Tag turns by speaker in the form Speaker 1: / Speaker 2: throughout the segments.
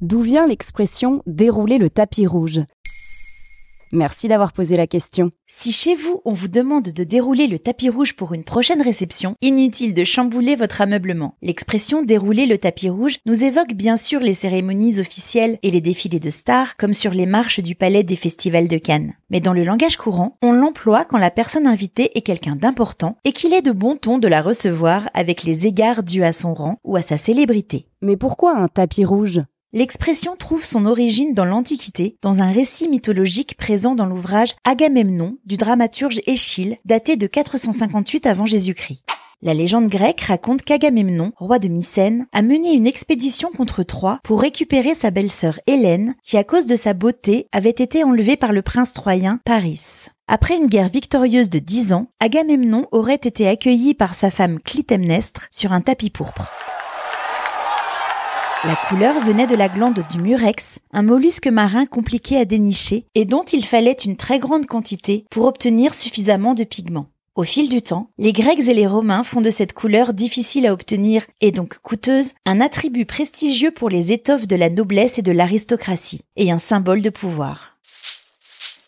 Speaker 1: D'où vient l'expression dérouler le tapis rouge Merci d'avoir posé la question.
Speaker 2: Si chez vous, on vous demande de dérouler le tapis rouge pour une prochaine réception, inutile de chambouler votre ameublement. L'expression dérouler le tapis rouge nous évoque bien sûr les cérémonies officielles et les défilés de stars, comme sur les marches du palais des festivals de Cannes. Mais dans le langage courant, on l'emploie quand la personne invitée est quelqu'un d'important et qu'il est de bon ton de la recevoir avec les égards dus à son rang ou à sa célébrité.
Speaker 1: Mais pourquoi un tapis rouge?
Speaker 2: L'expression trouve son origine dans l'Antiquité, dans un récit mythologique présent dans l'ouvrage Agamemnon du dramaturge Échille, daté de 458 avant Jésus-Christ. La légende grecque raconte qu'Agamemnon, roi de Mycène, a mené une expédition contre Troie pour récupérer sa belle-sœur Hélène, qui à cause de sa beauté avait été enlevée par le prince troyen Paris. Après une guerre victorieuse de dix ans, Agamemnon aurait été accueilli par sa femme Clytemnestre sur un tapis pourpre. La couleur venait de la glande du murex, un mollusque marin compliqué à dénicher et dont il fallait une très grande quantité pour obtenir suffisamment de pigments. Au fil du temps, les Grecs et les Romains font de cette couleur difficile à obtenir et donc coûteuse un attribut prestigieux pour les étoffes de la noblesse et de l'aristocratie, et un symbole de pouvoir.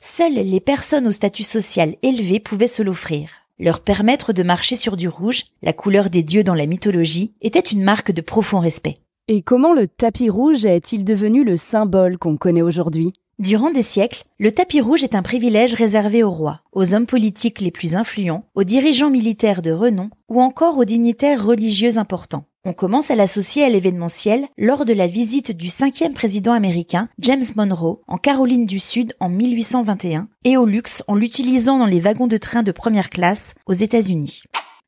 Speaker 2: Seules les personnes au statut social élevé pouvaient se l'offrir. Leur permettre de marcher sur du rouge, la couleur des dieux dans la mythologie, était une marque de profond respect.
Speaker 1: Et comment le tapis rouge est-il devenu le symbole qu'on connaît aujourd'hui?
Speaker 2: Durant des siècles, le tapis rouge est un privilège réservé aux rois, aux hommes politiques les plus influents, aux dirigeants militaires de renom ou encore aux dignitaires religieux importants. On commence à l'associer à l'événementiel lors de la visite du cinquième président américain, James Monroe, en Caroline du Sud en 1821, et au luxe en l'utilisant dans les wagons de train de première classe aux États-Unis.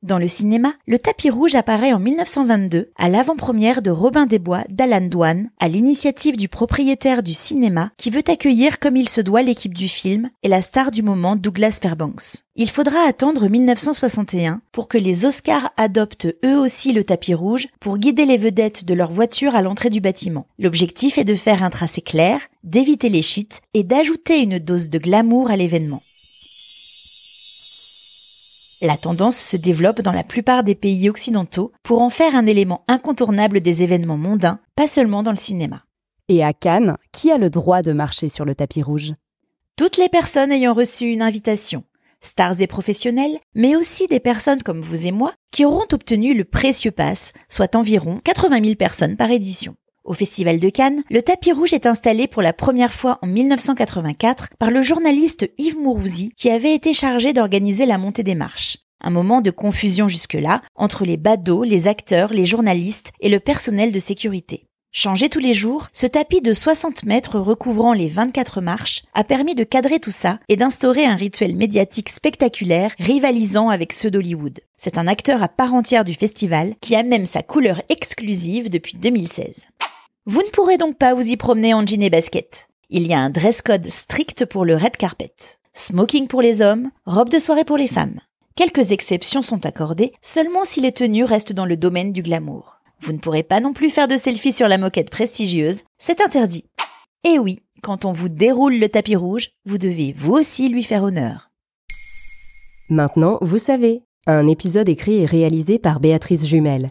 Speaker 2: Dans le cinéma, le tapis rouge apparaît en 1922 à l'avant-première de Robin des Bois d'Alan Dwan, à l'initiative du propriétaire du cinéma qui veut accueillir comme il se doit l'équipe du film et la star du moment Douglas Fairbanks. Il faudra attendre 1961 pour que les Oscars adoptent eux aussi le tapis rouge pour guider les vedettes de leur voiture à l'entrée du bâtiment. L'objectif est de faire un tracé clair, d'éviter les chutes et d'ajouter une dose de glamour à l'événement. La tendance se développe dans la plupart des pays occidentaux pour en faire un élément incontournable des événements mondains, pas seulement dans le cinéma.
Speaker 1: Et à Cannes, qui a le droit de marcher sur le tapis rouge?
Speaker 2: Toutes les personnes ayant reçu une invitation, stars et professionnels, mais aussi des personnes comme vous et moi qui auront obtenu le précieux pass, soit environ 80 000 personnes par édition. Au Festival de Cannes, le tapis rouge est installé pour la première fois en 1984 par le journaliste Yves Mourouzi qui avait été chargé d'organiser la montée des marches. Un moment de confusion jusque-là entre les badauds, les acteurs, les journalistes et le personnel de sécurité. Changé tous les jours, ce tapis de 60 mètres recouvrant les 24 marches a permis de cadrer tout ça et d'instaurer un rituel médiatique spectaculaire rivalisant avec ceux d'Hollywood. C'est un acteur à part entière du festival qui a même sa couleur exclusive depuis 2016. Vous ne pourrez donc pas vous y promener en jean et basket. Il y a un dress code strict pour le red carpet. Smoking pour les hommes, robe de soirée pour les femmes. Quelques exceptions sont accordées seulement si les tenues restent dans le domaine du glamour. Vous ne pourrez pas non plus faire de selfie sur la moquette prestigieuse, c'est interdit. Et oui, quand on vous déroule le tapis rouge, vous devez vous aussi lui faire honneur.
Speaker 1: Maintenant, vous savez, un épisode écrit et réalisé par Béatrice Jumel.